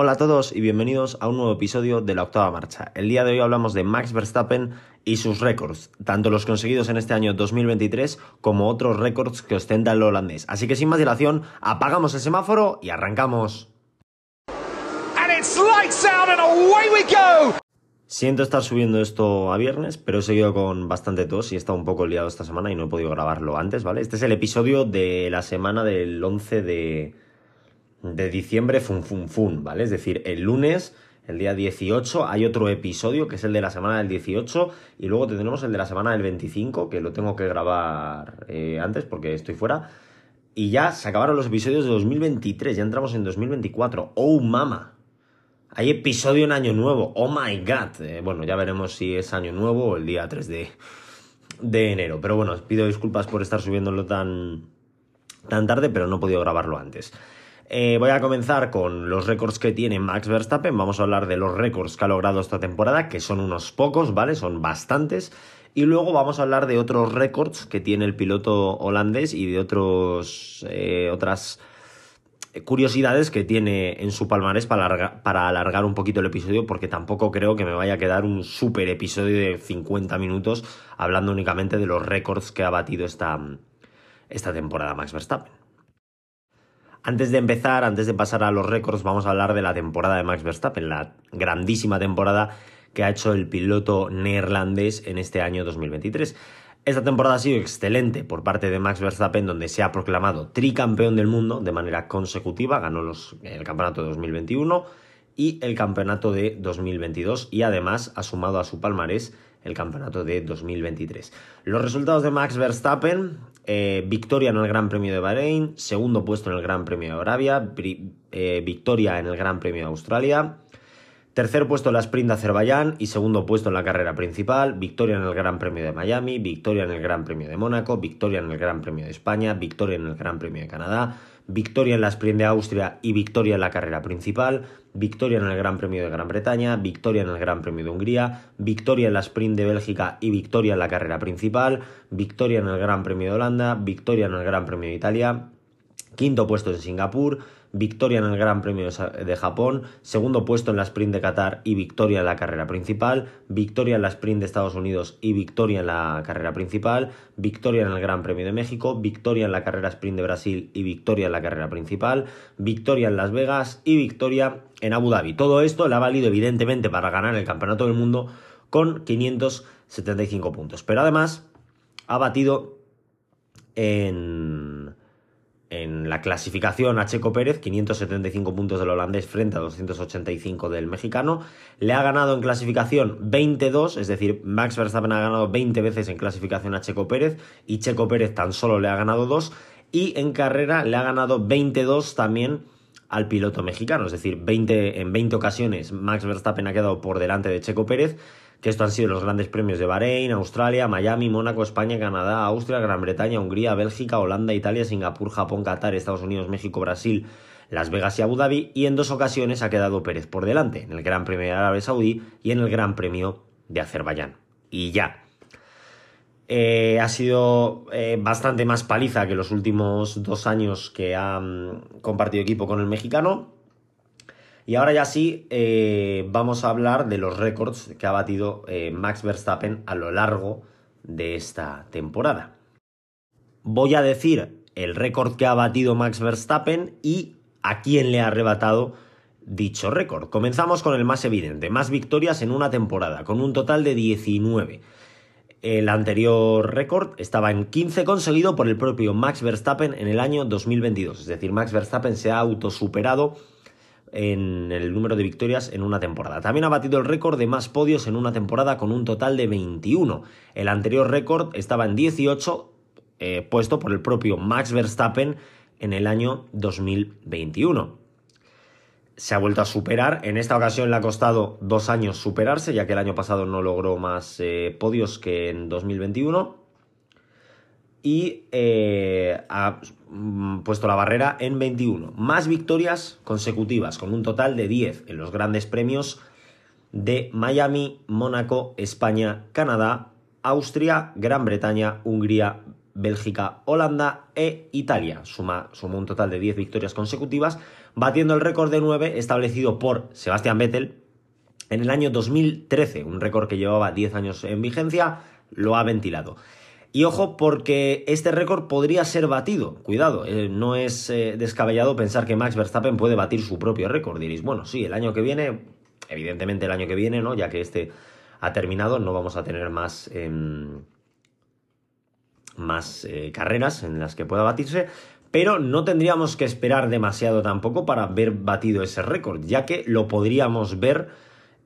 Hola a todos y bienvenidos a un nuevo episodio de la octava marcha. El día de hoy hablamos de Max Verstappen y sus récords, tanto los conseguidos en este año 2023 como otros récords que ostenta el holandés. Así que sin más dilación, apagamos el semáforo y arrancamos. Siento estar subiendo esto a viernes, pero he seguido con bastante tos y he estado un poco liado esta semana y no he podido grabarlo antes, ¿vale? Este es el episodio de la semana del 11 de, de diciembre, fun, fun, fun, ¿vale? Es decir, el lunes, el día 18, hay otro episodio que es el de la semana del 18 y luego tendremos el de la semana del 25, que lo tengo que grabar eh, antes porque estoy fuera. Y ya se acabaron los episodios de 2023, ya entramos en 2024. ¡Oh, mama! Hay episodio en Año Nuevo. Oh my god. Eh, bueno, ya veremos si es Año Nuevo o el día 3 de, de enero. Pero bueno, pido disculpas por estar subiéndolo tan, tan tarde, pero no he podido grabarlo antes. Eh, voy a comenzar con los récords que tiene Max Verstappen. Vamos a hablar de los récords que ha logrado esta temporada, que son unos pocos, ¿vale? Son bastantes. Y luego vamos a hablar de otros récords que tiene el piloto holandés y de otros, eh, otras curiosidades que tiene en su palmarés para alargar, un poquito el episodio, porque tampoco creo que me vaya a quedar un super episodio de 50 minutos hablando únicamente de los récords que ha batido esta, esta temporada Max Verstappen. Antes de empezar, antes de pasar a los récords, vamos a hablar de la temporada de Max Verstappen, la grandísima temporada que ha hecho el piloto neerlandés en este año 2023. Esta temporada ha sido excelente por parte de Max Verstappen, donde se ha proclamado tricampeón del mundo de manera consecutiva, ganó los, el campeonato de 2021 y el campeonato de 2022 y además ha sumado a su palmarés el campeonato de 2023. Los resultados de Max Verstappen, eh, victoria en el Gran Premio de Bahrein, segundo puesto en el Gran Premio de Arabia, eh, victoria en el Gran Premio de Australia, Tercer puesto en la sprint de Azerbaiyán y segundo puesto en la carrera principal, victoria en el Gran Premio de Miami, victoria en el Gran Premio de Mónaco, victoria en el Gran Premio de España, victoria en el Gran Premio de Canadá, victoria en la sprint de Austria y victoria en la carrera principal, victoria en el Gran Premio de Gran Bretaña, victoria en el Gran Premio de Hungría, victoria en la sprint de Bélgica y victoria en la carrera principal, victoria en el Gran Premio de Holanda, victoria en el Gran Premio de Italia, quinto puesto en Singapur, victoria en el Gran Premio de Japón, segundo puesto en la sprint de Qatar y victoria en la carrera principal, victoria en la sprint de Estados Unidos y victoria en la carrera principal, victoria en el Gran Premio de México, victoria en la carrera sprint de Brasil y victoria en la carrera principal, victoria en Las Vegas y victoria en Abu Dhabi. Todo esto le ha valido evidentemente para ganar el Campeonato del Mundo con 575 puntos, pero además ha batido en en la clasificación a Checo Pérez, 575 puntos del holandés frente a 285 del mexicano. Le ha ganado en clasificación 22, es decir, Max Verstappen ha ganado 20 veces en clasificación a Checo Pérez y Checo Pérez tan solo le ha ganado 2. Y en carrera le ha ganado 22 también al piloto mexicano, es decir, 20, en 20 ocasiones Max Verstappen ha quedado por delante de Checo Pérez que esto han sido los grandes premios de Bahrein, Australia, Miami, Mónaco, España, Canadá, Austria, Gran Bretaña, Hungría, Bélgica, Holanda, Italia, Singapur, Japón, Qatar, Estados Unidos, México, Brasil, Las Vegas y Abu Dhabi, y en dos ocasiones ha quedado Pérez por delante, en el Gran Premio de Arabia Saudí y en el Gran Premio de Azerbaiyán. Y ya. Eh, ha sido eh, bastante más paliza que los últimos dos años que ha compartido equipo con el mexicano, y ahora ya sí, eh, vamos a hablar de los récords que ha batido eh, Max Verstappen a lo largo de esta temporada. Voy a decir el récord que ha batido Max Verstappen y a quién le ha arrebatado dicho récord. Comenzamos con el más evidente, más victorias en una temporada, con un total de 19. El anterior récord estaba en 15 conseguido por el propio Max Verstappen en el año 2022. Es decir, Max Verstappen se ha autosuperado en el número de victorias en una temporada. También ha batido el récord de más podios en una temporada con un total de 21. El anterior récord estaba en 18, eh, puesto por el propio Max Verstappen en el año 2021. Se ha vuelto a superar, en esta ocasión le ha costado dos años superarse, ya que el año pasado no logró más eh, podios que en 2021 y eh, ha puesto la barrera en 21. Más victorias consecutivas, con un total de 10 en los grandes premios de Miami, Mónaco, España, Canadá, Austria, Gran Bretaña, Hungría, Bélgica, Holanda e Italia. Suma, suma un total de 10 victorias consecutivas, batiendo el récord de 9 establecido por Sebastian Vettel en el año 2013, un récord que llevaba 10 años en vigencia, lo ha ventilado. Y ojo, porque este récord podría ser batido. Cuidado, eh, no es eh, descabellado pensar que Max Verstappen puede batir su propio récord. Diréis, bueno, sí, el año que viene, evidentemente el año que viene, ¿no? Ya que este ha terminado, no vamos a tener más. Em, más eh, carreras en las que pueda batirse, pero no tendríamos que esperar demasiado tampoco para ver batido ese récord, ya que lo podríamos ver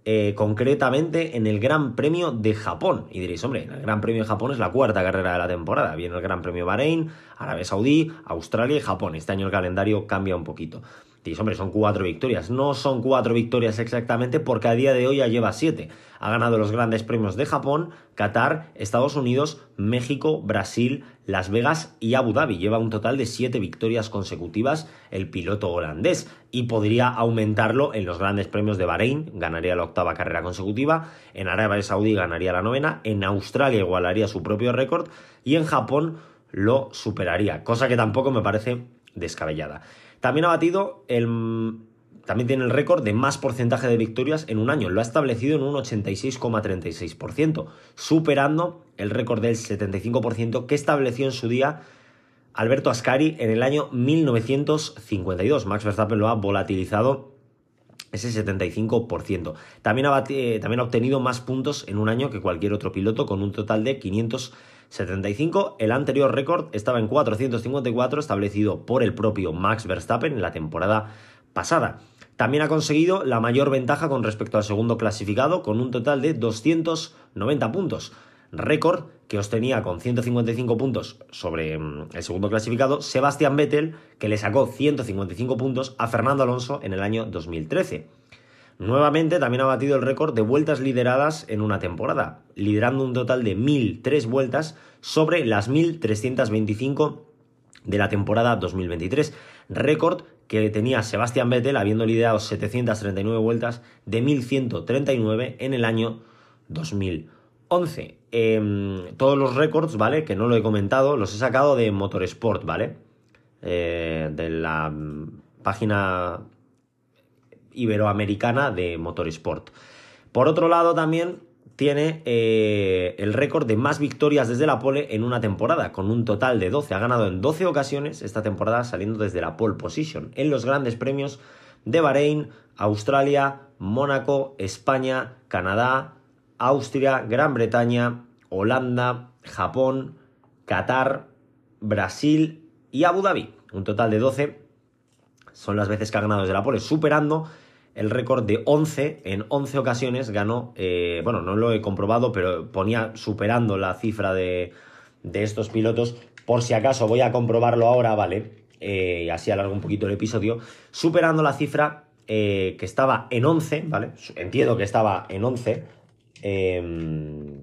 eh, concretamente en el Gran Premio de Japón. Y diréis, hombre, el Gran Premio de Japón es la cuarta carrera de la temporada. Viene el Gran Premio Bahrein, Arabia Saudí, Australia y Japón. Este año el calendario cambia un poquito. Dices, hombre, son cuatro victorias. No son cuatro victorias exactamente porque a día de hoy ya lleva siete. Ha ganado los grandes premios de Japón, Qatar, Estados Unidos, México, Brasil, Las Vegas y Abu Dhabi. Lleva un total de siete victorias consecutivas el piloto holandés y podría aumentarlo en los grandes premios de Bahrein. Ganaría la octava carrera consecutiva. En Arabia Saudí ganaría la novena. En Australia igualaría su propio récord. Y en Japón lo superaría. Cosa que tampoco me parece descabellada. También ha batido el. También tiene el récord de más porcentaje de victorias en un año. Lo ha establecido en un 86,36%, superando el récord del 75% que estableció en su día Alberto Ascari en el año 1952. Max Verstappen lo ha volatilizado ese 75%. También ha, eh, también ha obtenido más puntos en un año que cualquier otro piloto, con un total de 500 75. El anterior récord estaba en 454, establecido por el propio Max Verstappen en la temporada pasada. También ha conseguido la mayor ventaja con respecto al segundo clasificado, con un total de 290 puntos. Récord que tenía con 155 puntos sobre mm, el segundo clasificado Sebastian Vettel, que le sacó 155 puntos a Fernando Alonso en el año 2013. Nuevamente también ha batido el récord de vueltas lideradas en una temporada, liderando un total de 1.003 vueltas sobre las 1.325 de la temporada 2023. Récord que tenía Sebastian Vettel habiendo liderado 739 vueltas de 1.139 en el año 2011. Em, todos los récords, ¿vale? Que no lo he comentado, los he sacado de Motorsport, ¿vale? Eh, de la mm, página iberoamericana de motorsport. Por otro lado, también tiene eh, el récord de más victorias desde la pole en una temporada, con un total de 12. Ha ganado en 12 ocasiones esta temporada saliendo desde la pole position en los grandes premios de Bahrein, Australia, Mónaco, España, Canadá, Austria, Gran Bretaña, Holanda, Japón, Qatar, Brasil y Abu Dhabi. Un total de 12 son las veces que ha ganado desde la pole, superando el récord de 11, en 11 ocasiones ganó, eh, bueno, no lo he comprobado, pero ponía superando la cifra de, de estos pilotos, por si acaso voy a comprobarlo ahora, ¿vale? Eh, así alargo un poquito el episodio, superando la cifra eh, que estaba en 11, ¿vale? Entiendo que estaba en 11, em,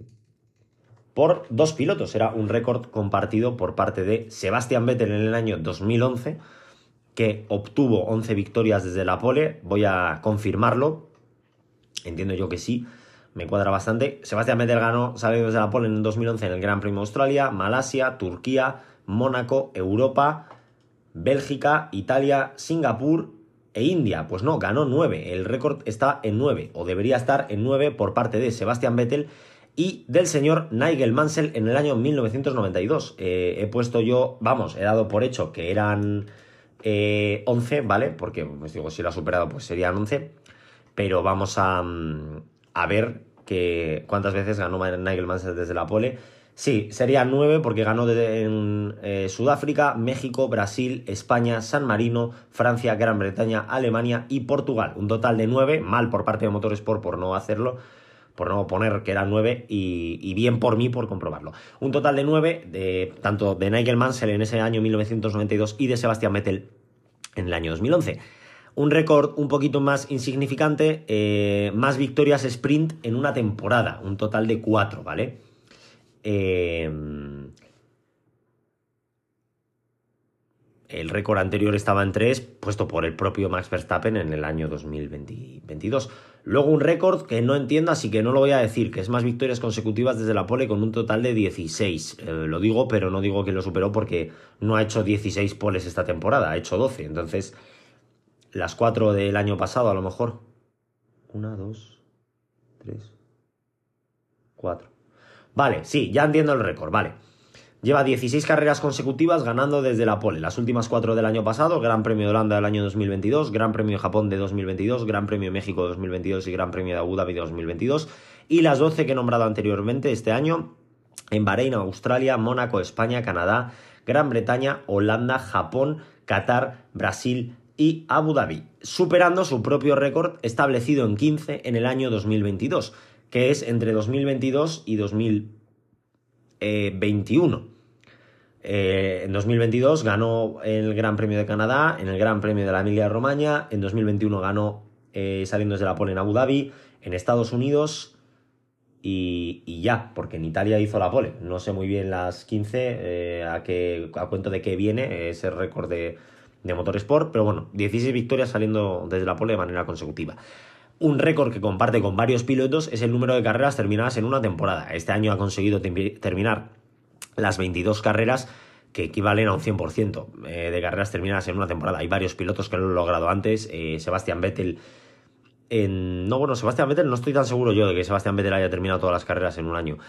por dos pilotos, era un récord compartido por parte de Sebastian Vettel en el año 2011, que obtuvo 11 victorias desde la pole. Voy a confirmarlo. Entiendo yo que sí. Me cuadra bastante. Sebastián Vettel ganó saliendo desde la pole en 2011 en el Gran Premio Australia, Malasia, Turquía, Mónaco, Europa, Bélgica, Italia, Singapur e India. Pues no, ganó 9. El récord está en 9, o debería estar en 9 por parte de Sebastián Vettel y del señor Nigel Mansell en el año 1992. Eh, he puesto yo, vamos, he dado por hecho que eran 11, eh, ¿vale? Porque, pues digo, si lo ha superado, pues serían 11. Pero vamos a, mm, a ver que, cuántas veces ganó Nigel Mansell desde la pole. Sí, serían 9 porque ganó en eh, Sudáfrica, México, Brasil, España, San Marino, Francia, Gran Bretaña, Alemania y Portugal. Un total de 9, mal por parte de Motorsport por no hacerlo, por no poner que eran 9 y, bien por mí por comprobarlo. Un total de 9, de, tanto de Nigel Mansell en ese año 1992 y de Sebastián Vettel en el año 2011. Un récord un poquito más insignificante, eh, más victorias sprint en una temporada, un total de 4, ¿vale? Eh, El récord anterior estaba en 3, puesto por el propio Max Verstappen en el año 2022. Luego un récord que no entiendo, así que no lo voy a decir, que es más victorias consecutivas desde la pole con un total de 16. Eh, lo digo, pero no digo que lo superó porque no ha hecho 16 poles esta temporada, ha hecho 12. Entonces, las 4 del año pasado a lo mejor. 1, 2, 3, 4. Vale, sí, ya entiendo el récord, vale. Lleva 16 carreras consecutivas ganando desde la pole. Las últimas cuatro del año pasado, Gran Premio de Holanda del año 2022, Gran Premio Japón de 2022, Gran Premio de México de 2022 y Gran Premio de Abu Dhabi de 2022. Y las 12 que he nombrado anteriormente este año en Bahrein, Australia, Mónaco, España, Canadá, Gran Bretaña, Holanda, Japón, Qatar, Brasil y Abu Dhabi, superando su propio récord establecido en 15 en el año 2022, que es entre 2022 y 2022 21. Eh, en 2022 ganó el Gran Premio de Canadá, en el Gran Premio de la Emilia-Romagna, en 2021 ganó eh, saliendo desde la pole en Abu Dhabi, en Estados Unidos y, ya, porque en Italia hizo la pole. No sé muy bien las 15 eh, a, qué, a cuento de qué viene ese récord de, de Motorsport, pero bueno, 16 victorias saliendo desde la pole de manera consecutiva. Un récord que comparte con varios pilotos es el número de carreras terminadas en una temporada. Este año ha conseguido terminar las 22 carreras que equivalen a un 100% eh, de carreras terminadas en una temporada. Hay varios pilotos que lo han logrado antes. Eh, Sebastián Vettel. No, bueno, Sebastián Vettel no estoy tan seguro yo de que Sebastián Vettel haya terminado todas las carreras en un año.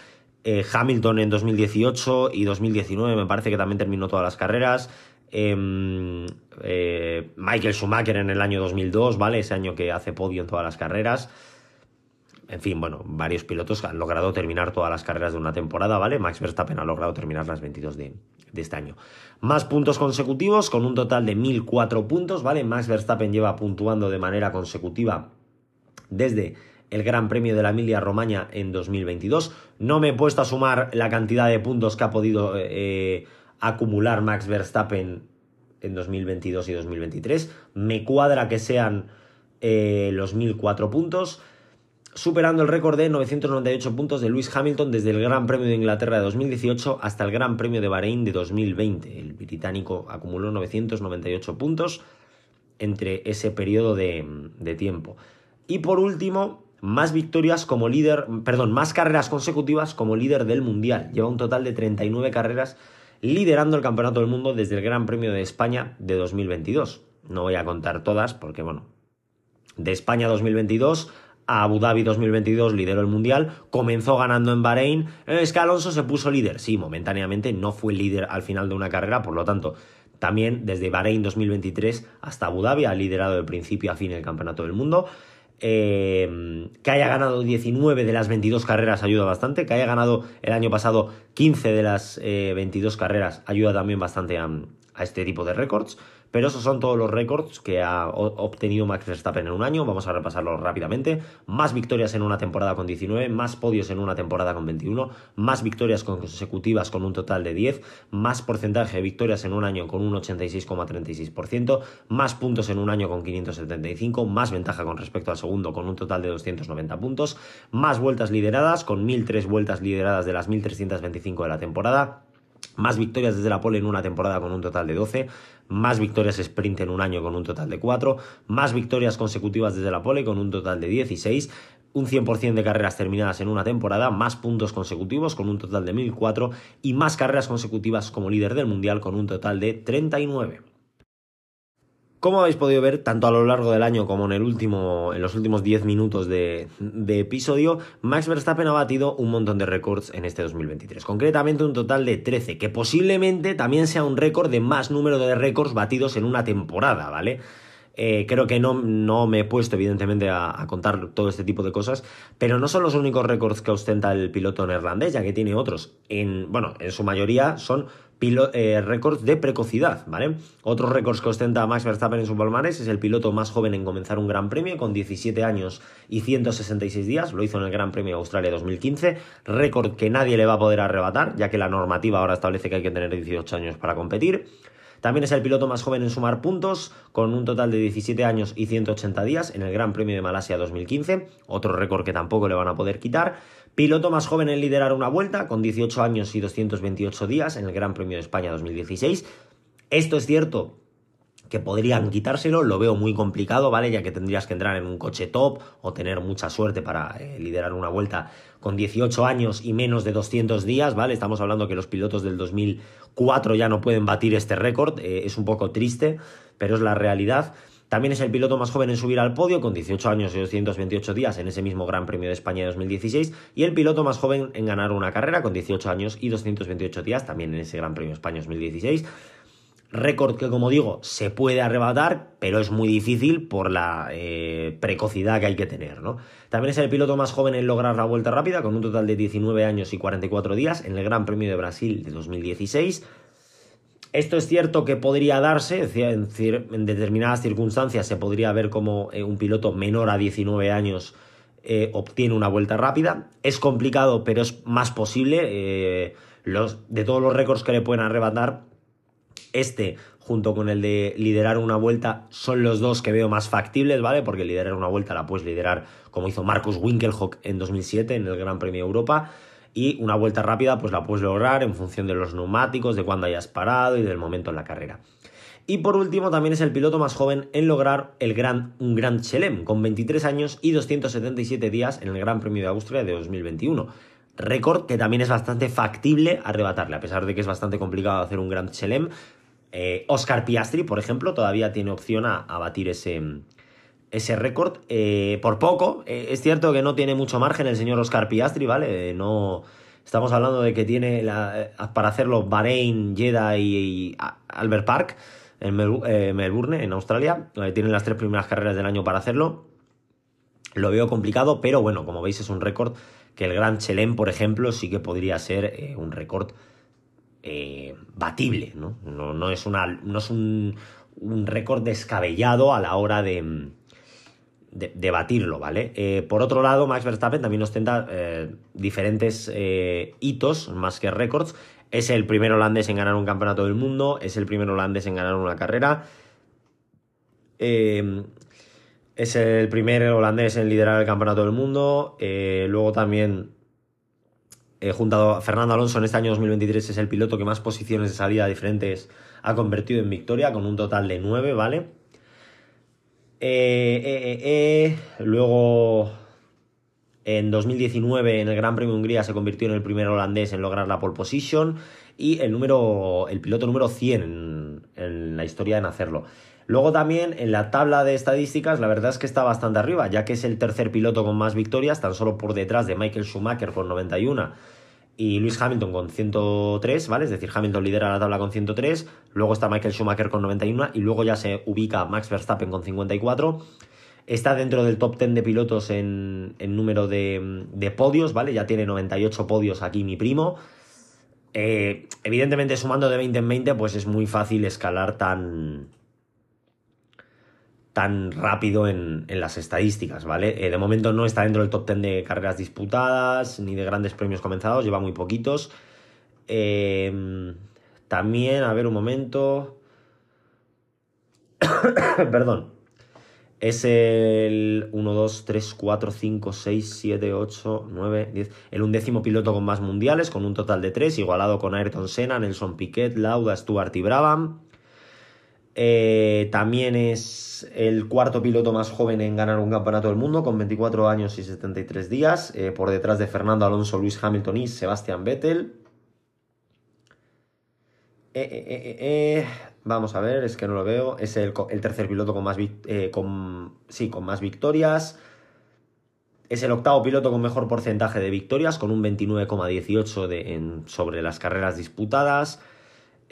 Eh, Hamilton en 2018 y 2019 me parece que también terminó todas las carreras. Em, eh, Michael Schumacher en el año 2002, ¿vale? Ese año que hace podio en todas las carreras. En fin, bueno, varios pilotos han logrado terminar todas las carreras de una temporada, ¿vale? Max Verstappen ha logrado terminar las 22 de, este año. Más puntos consecutivos con un total de 1004 puntos, ¿vale? Max Verstappen lleva puntuando de manera consecutiva desde el Gran Premio de la Emilia Romagna en 2022. No me he puesto a sumar la cantidad de puntos que ha podido eh, acumular Max Verstappen en 2022 y 2023. Me cuadra que sean eh, los 1004 puntos, superando el récord de 998 puntos de Lewis Hamilton desde el Gran Premio de Inglaterra de 2018 hasta el Gran Premio de Bahrein de 2020. El británico acumuló 998 puntos entre ese periodo de, de tiempo. Y por último, más victorias como líder, perdón, más carreras consecutivas como líder del Mundial. Lleva un total de 39 carreras liderando el Campeonato del Mundo desde el Gran Premio de España de 2022. No voy a contar todas porque, bueno, de España 2022 a Abu Dhabi 2022 lideró el Mundial, comenzó ganando en Bahrein, es que Alonso se puso líder, sí, momentáneamente no fue líder al final de una carrera, por lo tanto, también desde Bahrein 2023 hasta Abu Dhabi ha liderado de principio a fin el Campeonato del Mundo. Em, que haya ganado 19 de las 22 carreras ayuda bastante. Que haya ganado el año pasado 15 de las 22 eh, carreras ayuda también bastante a, a este tipo de récords. Pero esos son todos los récords que ha obtenido Max Verstappen en un año. Vamos a repasarlos rápidamente. Más victorias en una temporada con 19, más podios en una temporada con 21, más victorias consecutivas con un total de 10, más porcentaje de victorias en un año con un 86,36%, más puntos en un año con 575, más ventaja con respecto al segundo con un total de 290 puntos, más vueltas lideradas con 1003 vueltas lideradas de las 1325 de la temporada más victorias desde la pole en una temporada con un total de 12, más victorias sprint en un año con un total de 4, más victorias consecutivas desde la pole con un total de 16, un 100% de carreras terminadas en una temporada, más puntos consecutivos con un total de 1004 y más carreras consecutivas como líder del mundial con un total de 39. Como habéis podido ver, tanto a lo largo del año como en, el último, en los últimos 10 minutos de, episodio, Max Verstappen ha batido un montón de récords en este 2023. Concretamente un total de 13, que posiblemente también sea un récord de más número de récords batidos en una temporada, ¿vale? Eh, creo que no, no, me he puesto, evidentemente, a, contar todo este tipo de cosas, pero no son los únicos récords que ostenta el piloto neerlandés, ya que tiene otros. En, bueno, en su mayoría son eh, récords de precocidad, ¿vale? Otros récords que ostenta Max Verstappen en su palmarés es el piloto más joven en comenzar un Gran Premio con 17 años y 166 días, lo hizo en el Gran Premio de Australia 2015, récord que nadie le va a poder arrebatar, ya que la normativa ahora establece que hay que tener 18 años para competir. También es el piloto más joven en sumar puntos, con un total de 17 años y 180 días en el Gran Premio de Malasia 2015, otro récord que tampoco le van a poder quitar. Piloto más joven en liderar una vuelta, con 18 años y 228 días en el Gran Premio de España 2016. Esto es cierto que podrían quitárselo, lo veo muy complicado, ¿vale? Ya que tendrías que entrar en un coche top o tener mucha suerte para eh, liderar una vuelta con 18 años y menos de 200 días, ¿vale? Estamos hablando que los pilotos del 2004 ya no pueden batir este récord, eh, es un poco triste, pero es la realidad. También es el piloto más joven en subir al podio, con 18 años y 228 días en ese mismo Gran Premio de España de 2016, y el piloto más joven en ganar una carrera, con 18 años y 228 días, también en ese Gran Premio de España 2016. Récord que, como digo, se puede arrebatar, pero es muy difícil por la eh, precocidad que hay que tener, ¿no? También es el piloto más joven en lograr la vuelta rápida, con un total de 19 años y 44 días en el Gran Premio de Brasil de 2016. Esto es cierto que podría darse, en determinadas circunstancias se podría ver como eh, un piloto menor a 19 años eh, obtiene una vuelta rápida. Es complicado, pero es más posible. los, de todos los récords que le pueden arrebatar, este, junto con el de liderar una vuelta, son los dos que veo más factibles, ¿vale? Porque liderar una vuelta la puedes liderar como hizo Marcus Winkelhock en 2007 en el Gran Premio de Europa. Y una vuelta rápida, pues la puedes lograr en función de los neumáticos, de cuándo hayas parado y del momento en la carrera. Y por último, también es el piloto más joven en lograr el gran, un Grand Chelem, con 23 años y 277 días en el Gran Premio de Austria de 2021 récord que también es bastante factible arrebatarle, a pesar de que es bastante complicado hacer un Grand Chelem. Eh, Oscar Piastri, por ejemplo, todavía tiene opción a, batir ese, ese récord eh, por poco. Eh, es cierto que no tiene mucho margen el señor Oscar Piastri, ¿vale? no estamos hablando de que tiene para hacerlo Bahrein, Jeddah y, Albert Park en Melbourne, en Australia. tienen las tres primeras carreras del año para hacerlo. Lo veo complicado, pero bueno, como veis es un récord que el Gran Chelem, por ejemplo, sí que podría ser un récord eh, batible, ¿no? ¿no? es, una, no es un, récord descabellado a la hora de, de, batirlo, ¿vale? Eh, por otro lado, Max Verstappen también ostenta eh, diferentes hitos más que récords. Es el primer holandés en ganar un campeonato del mundo, es el primer holandés en ganar una carrera. es el primer holandés en liderar el campeonato del mundo. luego también eh, junto a Fernando Alonso en este año 2023 es el piloto que más posiciones de salida diferentes ha convertido en victoria, con un total de 9, ¿vale? Eh, eh, luego, en 2019, en el Gran Premio de Hungría, se convirtió en el primer holandés en lograr la pole position y el, número, el piloto número 100 en, en la historia en hacerlo. Luego también en la tabla de estadísticas, la verdad es que está bastante arriba, ya que es el tercer piloto con más victorias, tan solo por detrás de Michael Schumacher con 91 y Lewis Hamilton con 103, ¿vale? Es decir, Hamilton lidera la tabla con 103, luego está Michael Schumacher con 91 y luego ya se ubica Max Verstappen con 54. Está dentro del top 10 de pilotos en, número de, podios, ¿vale? Ya tiene 98 podios aquí mi primo. Eh, evidentemente, sumando de 20 en 20, pues es muy fácil escalar tan, tan rápido en, las estadísticas, ¿vale? Eh, de momento no está dentro del top 10 de carreras disputadas ni de grandes premios comenzados, lleva muy poquitos. Em, también, a ver un momento. Perdón. Es el 1, 2, 3, 4, 5, 6, 7, 8, 9, 10. El undécimo piloto con más mundiales, con un total de 3, igualado con Ayrton Senna, Nelson Piquet, Lauda, Stuart y Brabham. Eh, también es el cuarto piloto más joven en ganar un campeonato del mundo, con 24 años y 73 días, eh, por detrás de Fernando Alonso, Luis Hamilton y Sebastian Vettel. Eh, vamos a ver, es que no lo veo. Es el, tercer piloto con más, con, sí, con más victorias. Es el octavo piloto con mejor porcentaje de victorias, con un 29,18 sobre las carreras disputadas.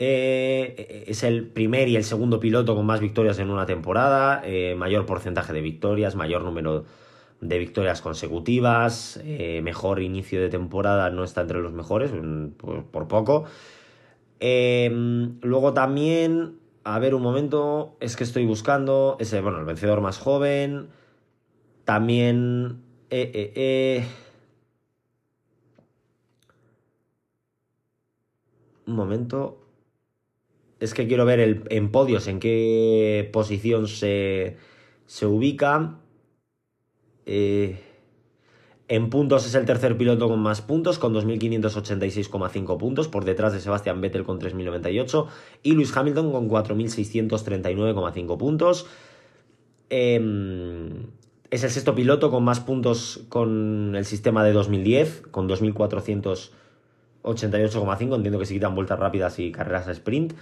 Eh, es el primer y el segundo piloto con más victorias en una temporada, eh, mayor porcentaje de victorias, mayor número de victorias consecutivas, eh, mejor inicio de temporada, no está entre los mejores, mm, por, poco. Luego también, a ver un momento, es que estoy buscando, ese, bueno, el vencedor más joven, también... un momento. Es que quiero ver el, en podios en qué posición se, se ubica. Eh, En puntos es el tercer piloto con más puntos, con 2.586,5 puntos, por detrás de Sebastian Vettel con 3.098 y Lewis Hamilton con 4.639,5 puntos. Em, es el sexto piloto con más puntos con el sistema de 2010, con 2.488,5. Entiendo que se quitan vueltas rápidas y carreras a sprint.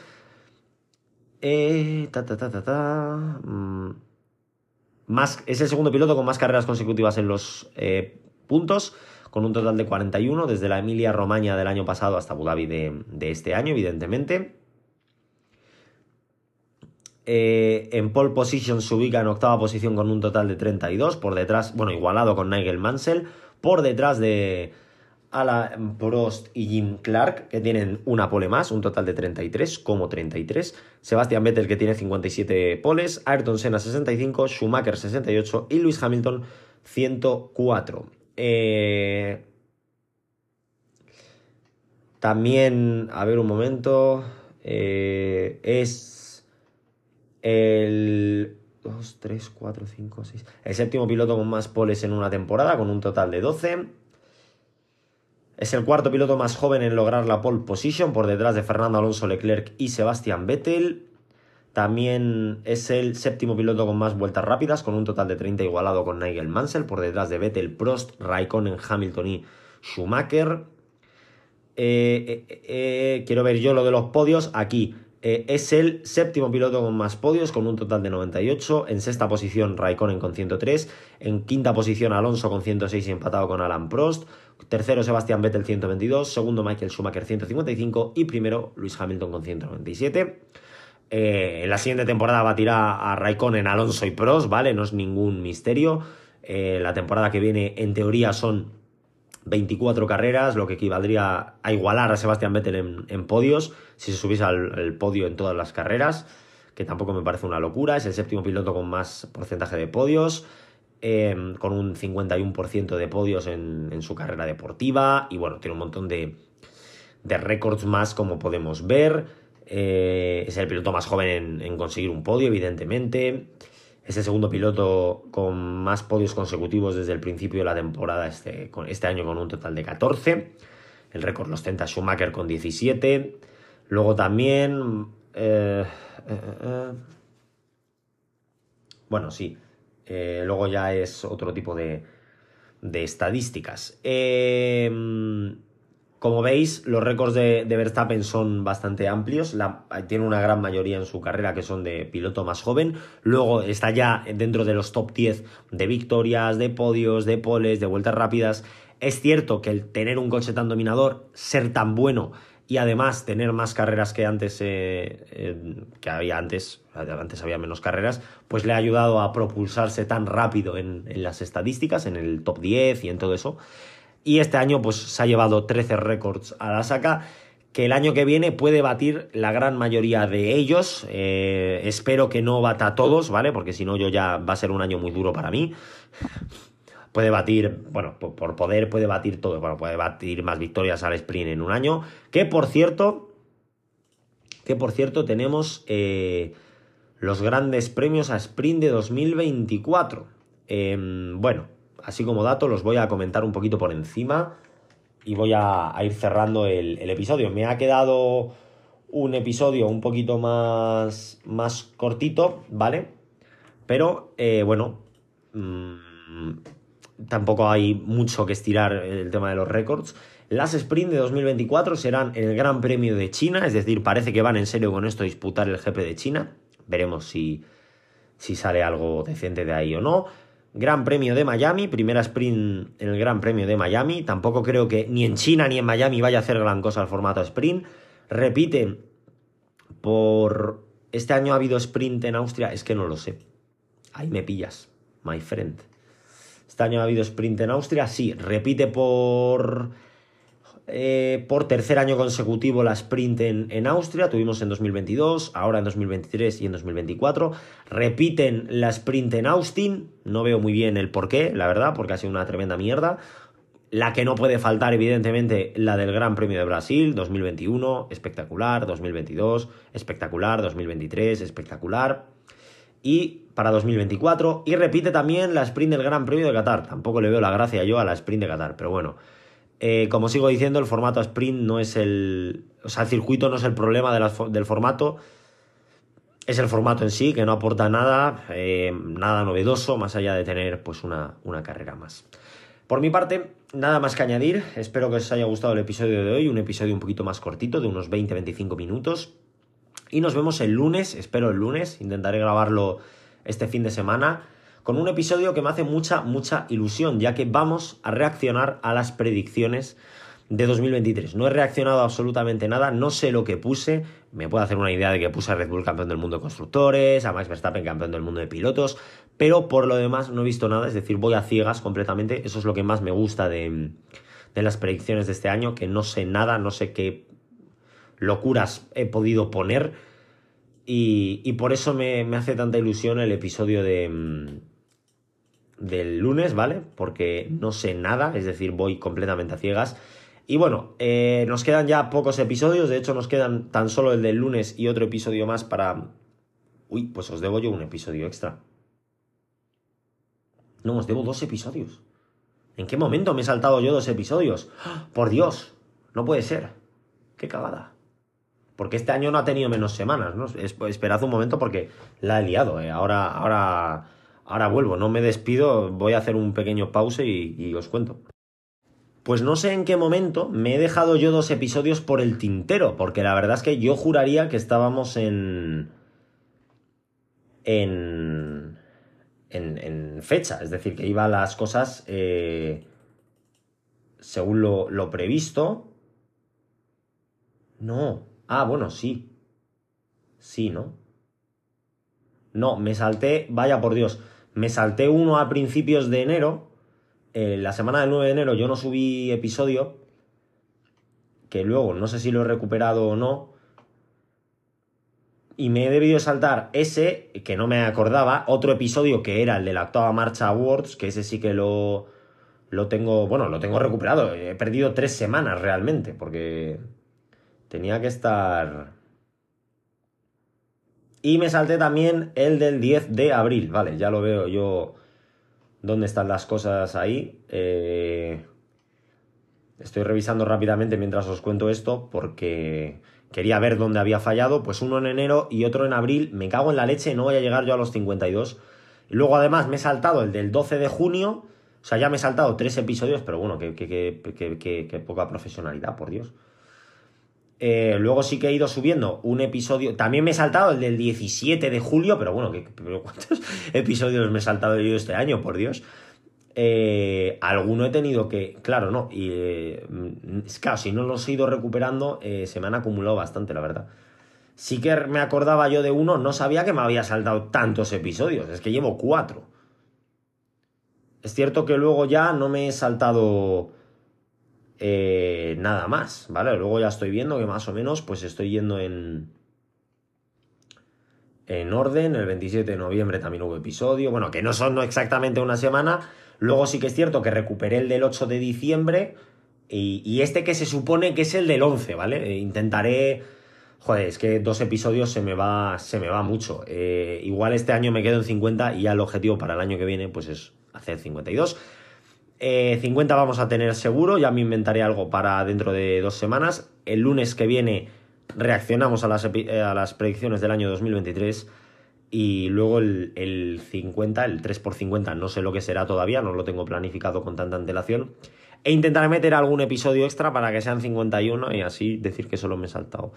Eh. Mm. Más, es el segundo piloto con más carreras consecutivas en los eh, puntos, con un total de 41, desde la Emilia Romagna del año pasado hasta Abu Dhabi de, este año, evidentemente. Eh, en pole position se ubica en octava posición con un total de 32, por detrás, bueno, igualado con Nigel Mansell, por detrás de Alan Prost y Jim Clark, que tienen una pole más, un total de 33, como 33. Sebastian Vettel, que tiene 57 poles, Ayrton Senna 65, Schumacher 68 y Lewis Hamilton 104. Eh, también, a ver un momento, eh, es el 2, 3, 4, 5, 6. El séptimo piloto con más poles en una temporada, con un total de 12. Es el cuarto piloto más joven en lograr la pole position, por detrás de Fernando Alonso Leclerc y Sebastian Vettel. También es el séptimo piloto con más vueltas rápidas, con un total de 30 igualado con Nigel Mansell, por detrás de Vettel, Prost, Raikkonen, Hamilton y Schumacher. Eh, eh, eh, quiero ver yo lo de los podios. Aquí es el séptimo piloto con más podios, con un total de 98. En sexta posición Raikkonen con 103. En quinta posición Alonso con 106 y empatado con Alan Prost. Tercero Sebastian Vettel 122. Segundo Michael Schumacher 155. Y primero Luis Hamilton con 197. Eh, en la siguiente temporada va a Raikkonen, Alonso y Prost, ¿vale? No es ningún misterio. Eh, la temporada que viene, en teoría, son 24 carreras, lo que equivaldría a igualar a Sebastian Vettel en, podios, si se subiese al podio en todas las carreras, que tampoco me parece una locura. Es el séptimo piloto con más porcentaje de podios. Em, con un 51% de podios en, su carrera deportiva y bueno, tiene un montón de, de récords más como podemos ver. Eh, es el piloto más joven en, conseguir un podio, evidentemente. Es el segundo piloto con más podios consecutivos desde el principio de la temporada, este, este año con un total de 14. El récord lo ostenta Schumacher con 17. Luego también... Eh, eh, bueno, sí. luego ya es otro tipo de, de estadísticas. Eh, como veis, los récords de, Verstappen son bastante amplios. tiene una gran mayoría en su carrera que son de piloto más joven. Luego está ya dentro de los top 10 de victorias, de podios, de poles, de vueltas rápidas. Es cierto que el tener un coche tan dominador, ser tan bueno y además tener más carreras que antes, eh, que había antes, antes había menos carreras, pues le ha ayudado a propulsarse tan rápido en, en las estadísticas, en el top 10 y en todo eso. Y este año pues se ha llevado 13 récords a la saca que el año que viene puede batir la gran mayoría de ellos. Eh, espero que no bata a todos, ¿vale? Porque si no, yo ya va a ser un año muy duro para mí. Puede batir, bueno, por poder puede batir todo. Bueno, puede batir más victorias al sprint en un año. Que por cierto, que por cierto tenemos eh, los grandes premios a sprint de 2024. Em, bueno, así como dato, los voy a comentar un poquito por encima y voy a, ir cerrando el, episodio. Me ha quedado un episodio un poquito más, más cortito, ¿vale? Pero eh, bueno, mm, tampoco hay mucho que estirar el tema de los récords. Las sprint de 2024 serán el Gran Premio de China, es decir, parece que van en serio con esto a disputar el GP de China. Veremos si, si sale algo decente de ahí o no. Gran Premio de Miami, primera sprint en el Gran Premio de Miami. Tampoco creo que ni en China ni en Miami vaya a hacer gran cosa el formato sprint. Repite, por este año ha habido sprint en Austria, es que no lo sé. Ahí me pillas, my friend. Este año ha habido sprint en Austria, sí. Repite por eh, por tercer año consecutivo la sprint en, Austria, tuvimos en 2022, ahora en 2023 y en 2024. Repiten la sprint en Austin, no veo muy bien el por qué, la verdad, porque ha sido una tremenda mierda. La que no puede faltar, evidentemente, la del Gran Premio de Brasil, 2021, espectacular, 2022, espectacular, 2023, espectacular. y para 2024 y repite también la sprint del Gran Premio de Qatar. Tampoco le veo la gracia yo a la sprint de Qatar, pero bueno. Eh, como sigo diciendo, el formato sprint no es el. O sea, el circuito no es el problema del formato. Es el formato en sí, que no aporta nada, eh, nada novedoso, más allá de tener pues una, una carrera más. Por mi parte, nada más que añadir. Espero que os haya gustado el episodio de hoy, un episodio un poquito más cortito, de unos 20-25 minutos. Y nos vemos el lunes, espero el lunes, intentaré grabarlo este fin de semana, con un episodio que me hace mucha, mucha ilusión, ya que vamos a reaccionar a las predicciones de 2023. No he reaccionado absolutamente nada, no sé lo que puse, me puedo hacer una idea de que puse a Red Bull campeón del mundo de constructores, a Max Verstappen campeón del mundo de pilotos, pero por lo demás no he visto nada, es decir, voy a ciegas completamente, eso es lo que más me gusta de, las predicciones de este año, que no sé nada, no sé qué locuras he podido poner. Y, por eso me, me, hace tanta ilusión el episodio de del lunes, ¿vale? Porque no sé nada, es decir, voy completamente a ciegas y bueno, eh, nos quedan ya pocos episodios, de hecho nos quedan tan solo el del lunes y otro episodio más para... Uy, pues os debo yo un episodio extra. No, os debo dos episodios. ¿En qué momento me he saltado yo dos episodios? ¡Ah! Por Dios, no puede ser. Qué cagada. Porque este año no ha tenido menos semanas, ¿no? Esperad un momento porque la he liado. ¿eh? Ahora, ahora, ahora vuelvo. No me despido. Voy a hacer un pequeño pause y os cuento. Pues no sé en qué momento me he dejado yo dos episodios por el tintero, porque la verdad es que yo juraría que estábamos en. en. en, fecha, es decir, que iban las cosas eh, según lo, lo previsto. No. Ah, bueno, sí. Sí, ¿no? No, me salté, vaya por Dios, me salté uno a principios de enero eh, la semana del 9 de enero yo no subí episodio, que luego no sé si lo he recuperado o no, y me he debido saltar ese, que no me acordaba, otro episodio que era el de la octava marcha Awards, que ese sí que lo, lo tengo, bueno, lo tengo recuperado. He perdido tres semanas realmente, porque tenía que estar... Y me salté también el del 10 de abril, vale, ya lo veo yo dónde están las cosas ahí. Eh, estoy revisando rápidamente mientras os cuento esto porque quería ver dónde había fallado. Pues uno en enero y otro en abril. Me cago en la leche, no voy a llegar yo a los 52. Y luego además me he saltado el del 12 de junio. O sea, ya me he saltado tres episodios, pero bueno, qué poca profesionalidad, por Dios. Eh, luego sí que he ido subiendo un episodio. También me he saltado el del 17 de julio, pero bueno, ¿cuántos episodios me he saltado yo este año? Por Dios. Eh, alguno he tenido que. Claro, no. Y eh, claro, si no los he ido recuperando, se me han acumulado bastante, la verdad. Sí que me acordaba yo de uno, no sabía que me había saltado tantos episodios. Es que llevo cuatro. Es cierto que luego ya no me he saltado eh, nada más, ¿vale? Luego ya estoy viendo que más o menos pues estoy yendo en, en orden. El 27 de noviembre también hubo episodio. Bueno, que no son exactamente una semana. Luego sí que es cierto que recuperé el del 8 de diciembre. Y, este que se supone que es el del 11, ¿vale? Eh, intentaré... Joder, es que dos episodios se me va, se me va mucho. Eh, igual este año me quedo en 50 y ya el objetivo para el año que viene pues es hacer 52. 50 eh, vamos a tener seguro, ya me inventaré algo para dentro de dos semanas. El lunes que viene reaccionamos a las, eh, a las predicciones del año 2023 y luego el, 50, el 3x50, no sé lo que será todavía, no lo tengo planificado con tanta antelación. E intentaré meter algún episodio extra para que sean 51 y así decir que solo me he saltado,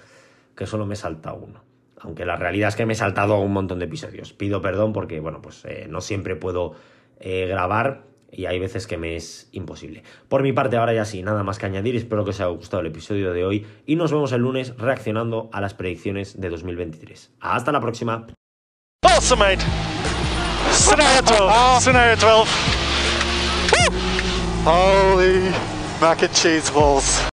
que solo me he saltado uno. Aunque la realidad es que me he saltado un montón de episodios. Pido perdón porque, bueno, pues eh, no siempre puedo grabar y hay veces que me es imposible. Por mi parte, ahora ya sí, nada más que añadir. Espero que os haya gustado el episodio de hoy y nos vemos el lunes reaccionando a las predicciones de 2023. Hasta la próxima. Awesome, mate. Scenario 12. Scenario 12. Holy mac and cheese balls.